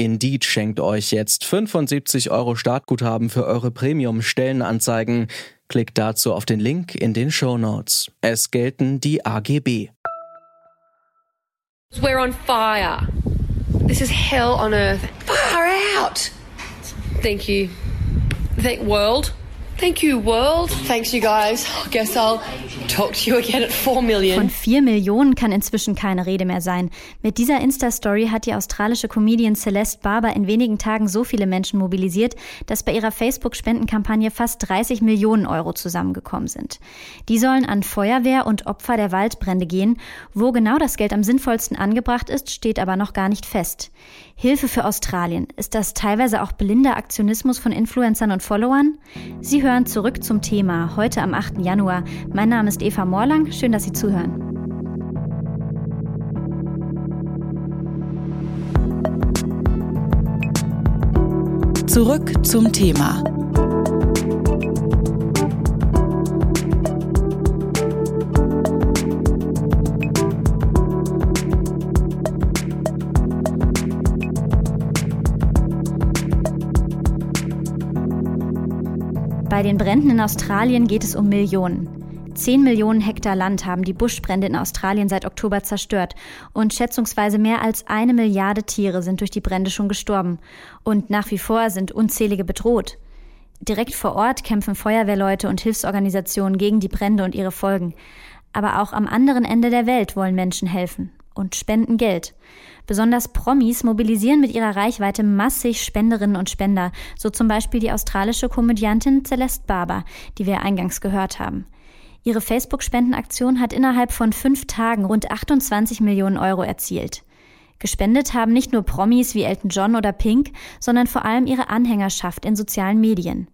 Indeed schenkt euch jetzt 75 Euro Startguthaben für eure Premium-Stellenanzeigen. Klickt dazu auf den Link in den Show Notes. Es gelten die AGB. We're on fire. This is hell on earth. Far out. Thank you. Thank world. Thank you, world. Thanks, you guys. I guess I'll talk to you again at 4 million. Von 4 Millionen kann inzwischen keine Rede mehr sein. Mit dieser Insta-Story hat die australische Comedian Celeste Barber in wenigen Tagen so viele Menschen mobilisiert, dass bei ihrer Facebook-Spendenkampagne fast 30 Millionen Euro zusammengekommen sind. Die sollen an Feuerwehr und Opfer der Waldbrände gehen. Wo genau das Geld am sinnvollsten angebracht ist, steht aber noch gar nicht fest. Hilfe für Australien. Ist das teilweise auch blinder Aktionismus von Influencern und Followern? Sie hören zurück zum Thema heute am 8. Januar. Mein Name ist Eva Morlang. Schön, dass Sie zuhören. Zurück zum Thema. Bei den Bränden in Australien geht es um Millionen. Zehn Millionen Hektar Land haben die Buschbrände in Australien seit Oktober zerstört und schätzungsweise mehr als eine Milliarde Tiere sind durch die Brände schon gestorben und nach wie vor sind unzählige bedroht. Direkt vor Ort kämpfen Feuerwehrleute und Hilfsorganisationen gegen die Brände und ihre Folgen. Aber auch am anderen Ende der Welt wollen Menschen helfen und spenden Geld. Besonders Promis mobilisieren mit ihrer Reichweite massig Spenderinnen und Spender, so zum Beispiel die australische Komödiantin Celeste Barber, die wir eingangs gehört haben. Ihre Facebook-Spendenaktion hat innerhalb von fünf Tagen rund 28 Millionen Euro erzielt. Gespendet haben nicht nur Promis wie Elton John oder Pink, sondern vor allem ihre Anhängerschaft in sozialen Medien.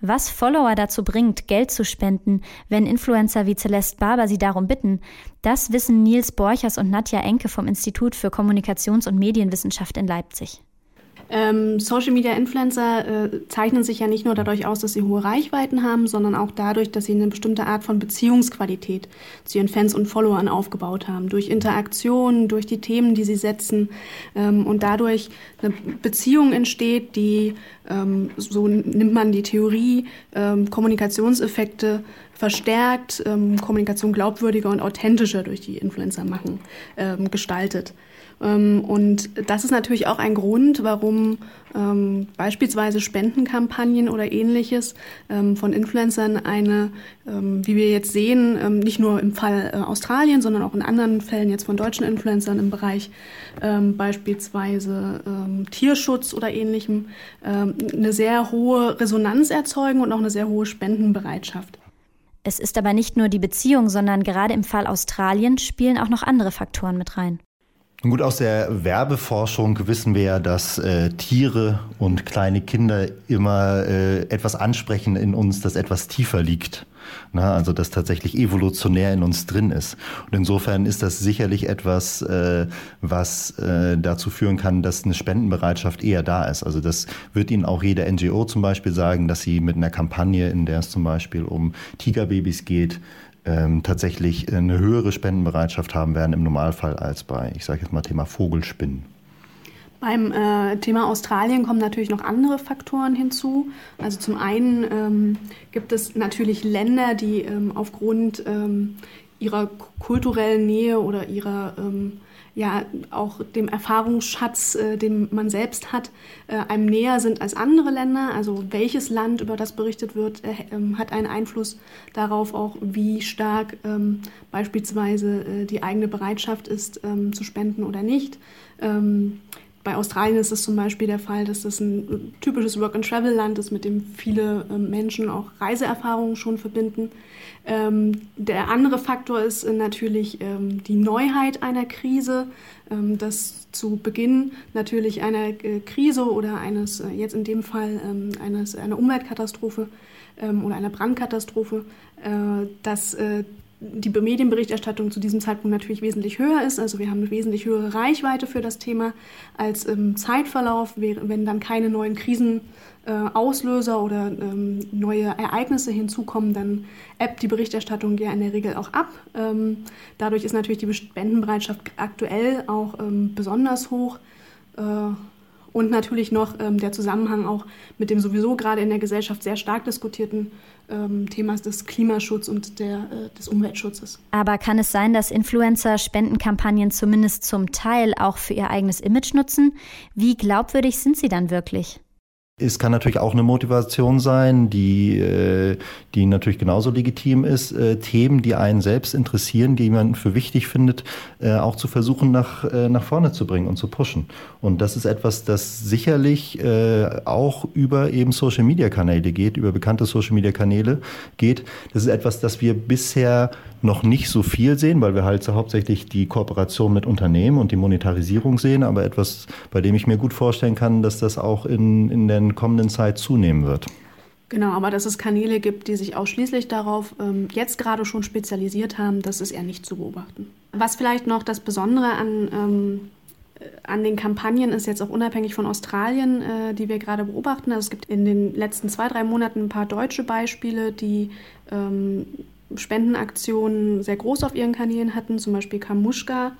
Was Follower dazu bringt, Geld zu spenden, wenn Influencer wie Celeste Barber sie darum bitten, das wissen Nils Borchers und Nadja Enke vom Institut für Kommunikations- und Medienwissenschaft in Leipzig. Ähm, Social Media Influencer äh, zeichnen sich ja nicht nur dadurch aus, dass sie hohe Reichweiten haben, sondern auch dadurch, dass sie eine bestimmte Art von Beziehungsqualität zu ihren Fans und Followern aufgebaut haben. Durch Interaktion, durch die Themen, die sie setzen ähm, und dadurch eine Beziehung entsteht, die, ähm, so nimmt man die Theorie, ähm, Kommunikationseffekte verstärkt, ähm, Kommunikation glaubwürdiger und authentischer durch die Influencer machen, ähm, gestaltet. Ähm, und das ist natürlich auch ein Grund, warum ähm, beispielsweise Spendenkampagnen oder ähnliches ähm, von Influencern eine, wie wir jetzt sehen, nicht nur im Fall äh, Australien, sondern auch in anderen Fällen jetzt von deutschen Influencern im Bereich beispielsweise Tierschutz oder ähnlichem, eine sehr hohe Resonanz erzeugen und auch eine sehr hohe Spendenbereitschaft. Es ist aber nicht nur die Beziehung, sondern gerade im Fall Australien spielen auch noch andere Faktoren mit rein. Gut, aus der Werbeforschung wissen wir ja, dass äh, Tiere und kleine Kinder immer äh, etwas ansprechen in uns, das etwas tiefer liegt. Na, also das tatsächlich evolutionär in uns drin ist. Und insofern ist das sicherlich etwas, äh, was äh, dazu führen kann, dass eine Spendenbereitschaft eher da ist. Also das wird Ihnen auch jede NGO zum Beispiel sagen, dass sie mit einer Kampagne, in der es zum Beispiel um Tigerbabys geht, ähm, tatsächlich eine höhere Spendenbereitschaft haben werden im Normalfall als bei, ich sage jetzt mal Thema Vogelspinnen. Beim äh, Thema Australien kommen natürlich noch andere Faktoren hinzu. Also zum einen ähm, gibt es natürlich Länder, die ähm, aufgrund ähm, ihrer kulturellen Nähe oder ihrer ähm, ja auch dem Erfahrungsschatz, äh, den man selbst hat, äh, einem näher sind als andere Länder. Also welches Land, über das berichtet wird, äh, ähm, hat einen Einfluss darauf auch, wie stark ähm, beispielsweise äh, die eigene Bereitschaft ist, ähm, zu spenden oder nicht. Bei Australien ist es zum Beispiel der Fall, dass das ein typisches Work-and-Travel-Land ist, mit dem viele ähm, Menschen auch Reiseerfahrungen schon verbinden. Ähm, der andere Faktor ist natürlich ähm, die Neuheit einer Krise, dass zu Beginn natürlich einer äh, Krise oder eines, äh, jetzt in dem Fall eines, einer Umweltkatastrophe oder einer Brandkatastrophe, äh, dass äh, die Medienberichterstattung zu diesem Zeitpunkt natürlich wesentlich höher ist. Also wir haben eine wesentlich höhere Reichweite für das Thema als im Zeitverlauf, wenn dann keine neuen Krisenauslöser äh, oder ähm, neue Ereignisse hinzukommen, dann ebbt die Berichterstattung ja in der Regel auch ab. Ähm, dadurch ist natürlich die Spendenbereitschaft aktuell auch ähm, besonders hoch. Und natürlich noch ähm, der Zusammenhang auch mit dem sowieso gerade in der Gesellschaft sehr stark diskutierten ähm, Themas des Klimaschutzes und der, äh, des Umweltschutzes. Aber kann es sein, dass Influencer Spendenkampagnen zumindest zum Teil auch für ihr eigenes Image nutzen? Wie glaubwürdig sind sie dann wirklich? Es kann natürlich auch eine Motivation sein, die, äh, die natürlich genauso legitim ist, äh, Themen, die einen selbst interessieren, die man für wichtig findet, äh, auch zu versuchen, nach, nach vorne zu bringen und zu pushen. Und das ist etwas, das sicherlich auch über eben Social-Media-Kanäle geht, über bekannte Social-Media-Kanäle geht. Das ist etwas, das wir bisher noch nicht so viel sehen, weil wir halt so hauptsächlich die Kooperation mit Unternehmen und die Monetarisierung sehen, aber etwas, bei dem ich mir gut vorstellen kann, dass das auch in, in der kommenden Zeit zunehmen wird. Genau, aber dass es Kanäle gibt, die sich ausschließlich darauf ähm, jetzt gerade schon spezialisiert haben, das ist eher nicht zu beobachten. Was vielleicht noch das Besondere an, ähm, äh, an den Kampagnen ist, jetzt auch unabhängig von Australien, äh, die wir gerade beobachten. Also es gibt in den letzten zwei, drei Monaten ein paar deutsche Beispiele, die ähm, Spendenaktionen sehr groß auf ihren Kanälen hatten, zum Beispiel Kamushka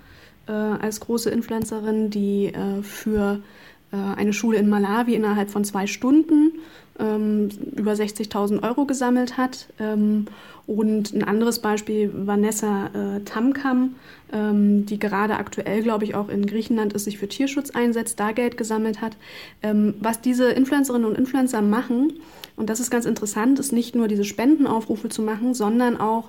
äh, als große Influencerin, die äh, für eine Schule in Malawi innerhalb von zwei Stunden ähm, über 60.000 Euro gesammelt hat. Ähm, und ein anderes Beispiel, Vanessa äh, Tamkam, ähm, die gerade aktuell, glaube ich, auch in Griechenland ist, sich für Tierschutz einsetzt, da Geld gesammelt hat. Ähm, was diese Influencerinnen und Influencer machen, und das ist ganz interessant, ist nicht nur diese Spendenaufrufe zu machen, sondern auch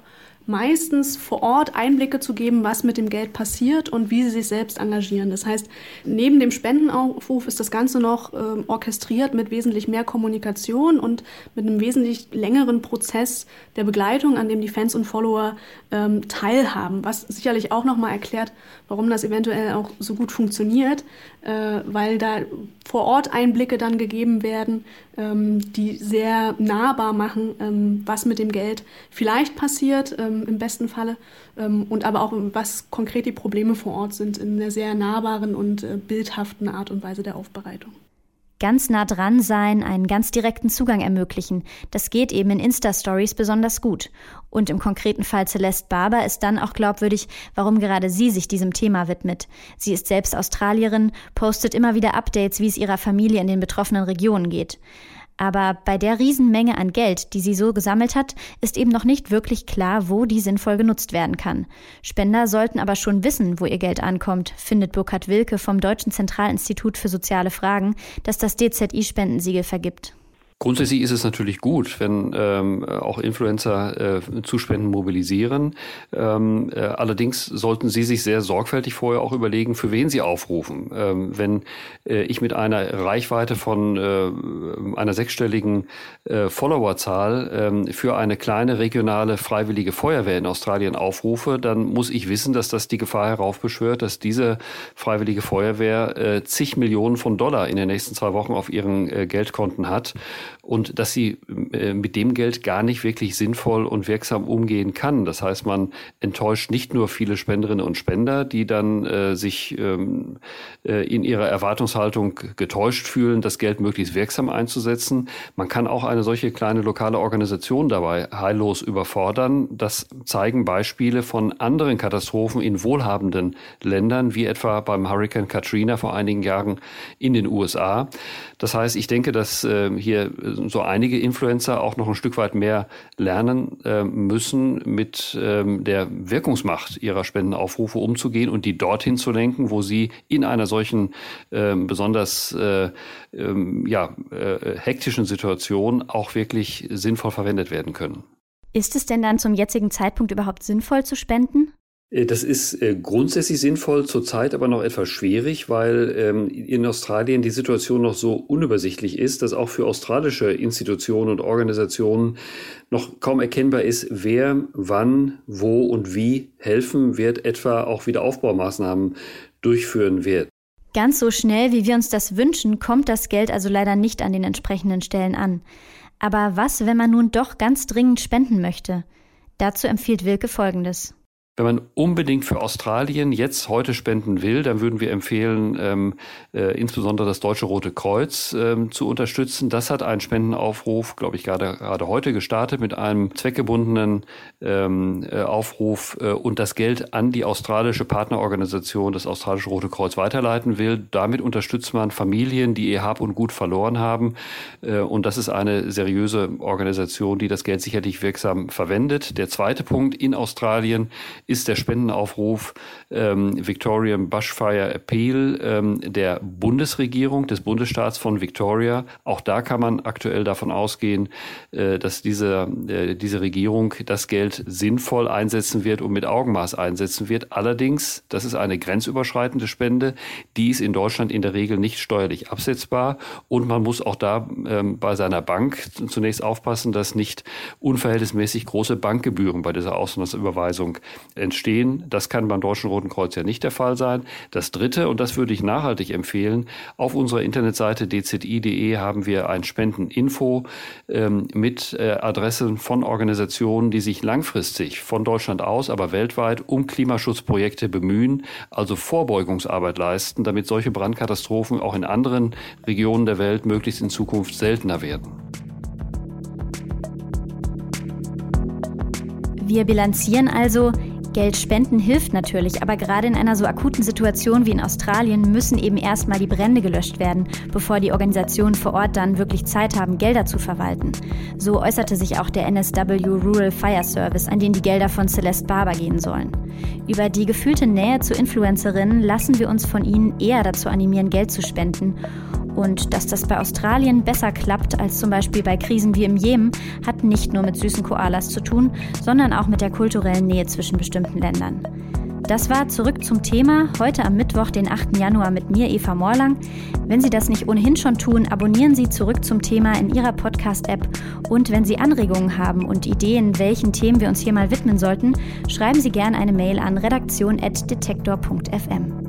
meistens vor Ort Einblicke zu geben, was mit dem Geld passiert und wie sie sich selbst engagieren. Das heißt, neben dem Spendenaufruf ist das Ganze noch äh, orchestriert mit wesentlich mehr Kommunikation und mit einem wesentlich längeren Prozess der Begleitung, an dem die Fans und Follower ähm, teilhaben, was sicherlich auch nochmal erklärt, warum das eventuell auch so gut funktioniert, äh, weil da vor Ort Einblicke dann gegeben werden, ähm, die sehr nahbar machen, ähm, was mit dem Geld vielleicht passiert, ähm, im besten Falle, ähm, und aber auch, was konkret die Probleme vor Ort sind, in einer sehr nahbaren und äh, bildhaften Art und Weise der Aufbereitung ganz nah dran sein, einen ganz direkten Zugang ermöglichen. Das geht eben in Insta-Stories besonders gut. Und im konkreten Fall Celeste Barber ist dann auch glaubwürdig, warum gerade sie sich diesem Thema widmet. Sie ist selbst Australierin, postet immer wieder Updates, wie es ihrer Familie in den betroffenen Regionen geht. Aber bei der Riesenmenge an Geld, die sie so gesammelt hat, ist eben noch nicht wirklich klar, wo die sinnvoll genutzt werden kann. Spender sollten aber schon wissen, wo ihr Geld ankommt, findet Burkhard Wilke vom Deutschen Zentralinstitut für soziale Fragen, das das DZI-Spendensiegel vergibt. Grundsätzlich ist es natürlich gut, wenn ähm, auch Influencer äh, Zuspenden mobilisieren. Ähm, äh, allerdings sollten Sie sich sehr sorgfältig vorher auch überlegen, für wen Sie aufrufen. Ähm, wenn äh, ich mit einer Reichweite von äh, einer sechsstelligen äh, Followerzahl ähm, für eine kleine regionale freiwillige Feuerwehr in Australien aufrufe, dann muss ich wissen, dass das die Gefahr heraufbeschwört, dass diese freiwillige Feuerwehr äh, zig Millionen von Dollar in den nächsten zwei Wochen auf ihren äh, Geldkonten hat und dass sie äh, mit dem Geld gar nicht wirklich sinnvoll und wirksam umgehen kann. Das heißt, man enttäuscht nicht nur viele Spenderinnen und Spender, die dann äh, sich ähm, äh, in ihrer Erwartungshaltung getäuscht fühlen, das Geld möglichst wirksam einzusetzen. Man kann auch eine solche kleine lokale Organisation dabei heillos überfordern. Das zeigen Beispiele von anderen Katastrophen in wohlhabenden Ländern, wie etwa beim Hurricane Katrina vor einigen Jahren in den USA. Das heißt, ich denke, dass äh, hier so einige Influencer auch noch ein Stück weit mehr lernen äh, müssen, mit ähm, der Wirkungsmacht ihrer Spendenaufrufe umzugehen und die dorthin zu lenken, wo sie in einer solchen ähm, besonders äh, ähm, ja, äh, hektischen Situation auch wirklich sinnvoll verwendet werden können. Ist es denn dann zum jetzigen Zeitpunkt überhaupt sinnvoll zu spenden? Äh, das ist äh, grundsätzlich sinnvoll, zurzeit aber noch etwas schwierig, weil ähm, in Australien die Situation noch so unübersichtlich ist, dass auch für australische Institutionen und Organisationen noch kaum erkennbar ist, wer wann, wo und wie helfen wird, etwa auch Wiederaufbaumaßnahmen durchführen wird. Ganz so schnell, wie wir uns das wünschen, kommt das Geld also leider nicht an den entsprechenden Stellen an. Aber was, wenn man nun doch ganz dringend spenden möchte? Dazu empfiehlt Wilke Folgendes. Wenn man unbedingt für Australien jetzt heute spenden will, dann würden wir empfehlen, ähm, äh, insbesondere das Deutsche Rote Kreuz ähm, zu unterstützen. Das hat einen Spendenaufruf, glaube ich, gerade, gerade heute gestartet mit einem zweckgebundenen ähm, äh, Aufruf äh, und das Geld an die australische Partnerorganisation, das Australische Rote Kreuz, weiterleiten will. Damit unterstützt man Familien, die ihr Hab und Gut verloren haben. Äh, und das ist eine seriöse Organisation, die das Geld sicherlich wirksam verwendet. Der zweite Punkt in Australien ist der Spendenaufruf ähm, Victorian Bushfire Appeal ähm, der Bundesregierung, des Bundesstaats von Victoria. Auch da kann man aktuell davon ausgehen, äh, dass diese, äh, diese Regierung das Geld sinnvoll einsetzen wird und mit Augenmaß einsetzen wird. Allerdings, das ist eine grenzüberschreitende Spende, die ist in Deutschland in der Regel nicht steuerlich absetzbar und man muss auch da ähm, bei seiner Bank zunächst aufpassen, dass nicht unverhältnismäßig große Bankgebühren bei dieser Auslandsüberweisung entstehen. Das kann beim Deutschen Roten Kreuz ja nicht der Fall sein. Das Dritte, und das würde ich nachhaltig empfehlen, auf unserer Internetseite dzi.de haben wir ein Spendeninfo ähm, mit äh, Adressen von Organisationen, die sich langfristig von Deutschland aus, aber weltweit um Klimaschutzprojekte bemühen, also Vorbeugungsarbeit leisten, damit solche Brandkatastrophen auch in anderen Regionen der Welt möglichst in Zukunft seltener werden. Wir bilanzieren also, Geld spenden hilft natürlich, aber gerade in einer so akuten Situation wie in Australien müssen eben erstmal die Brände gelöscht werden, bevor die Organisationen vor Ort dann wirklich Zeit haben, Gelder zu verwalten. So äußerte sich auch der NSW Rural Fire Service, an den die Gelder von Celeste Barber gehen sollen. Über die gefühlte Nähe zu Influencerinnen lassen wir uns von ihnen eher dazu animieren, Geld zu spenden und dass das bei Australien besser klappt als zum Beispiel bei Krisen wie im Jemen, hat nicht nur mit süßen Koalas zu tun, sondern auch mit der kulturellen Nähe zwischen bestimmten Ländern. Das war zurück zum Thema, heute am Mittwoch, den 8. Januar mit mir, Eva Morlang. Wenn Sie das nicht ohnehin schon tun, abonnieren Sie zurück zum Thema in Ihrer Podcast-App. Und wenn Sie Anregungen haben und Ideen, welchen Themen wir uns hier mal widmen sollten, schreiben Sie gerne eine Mail an redaktion.detektor.fm.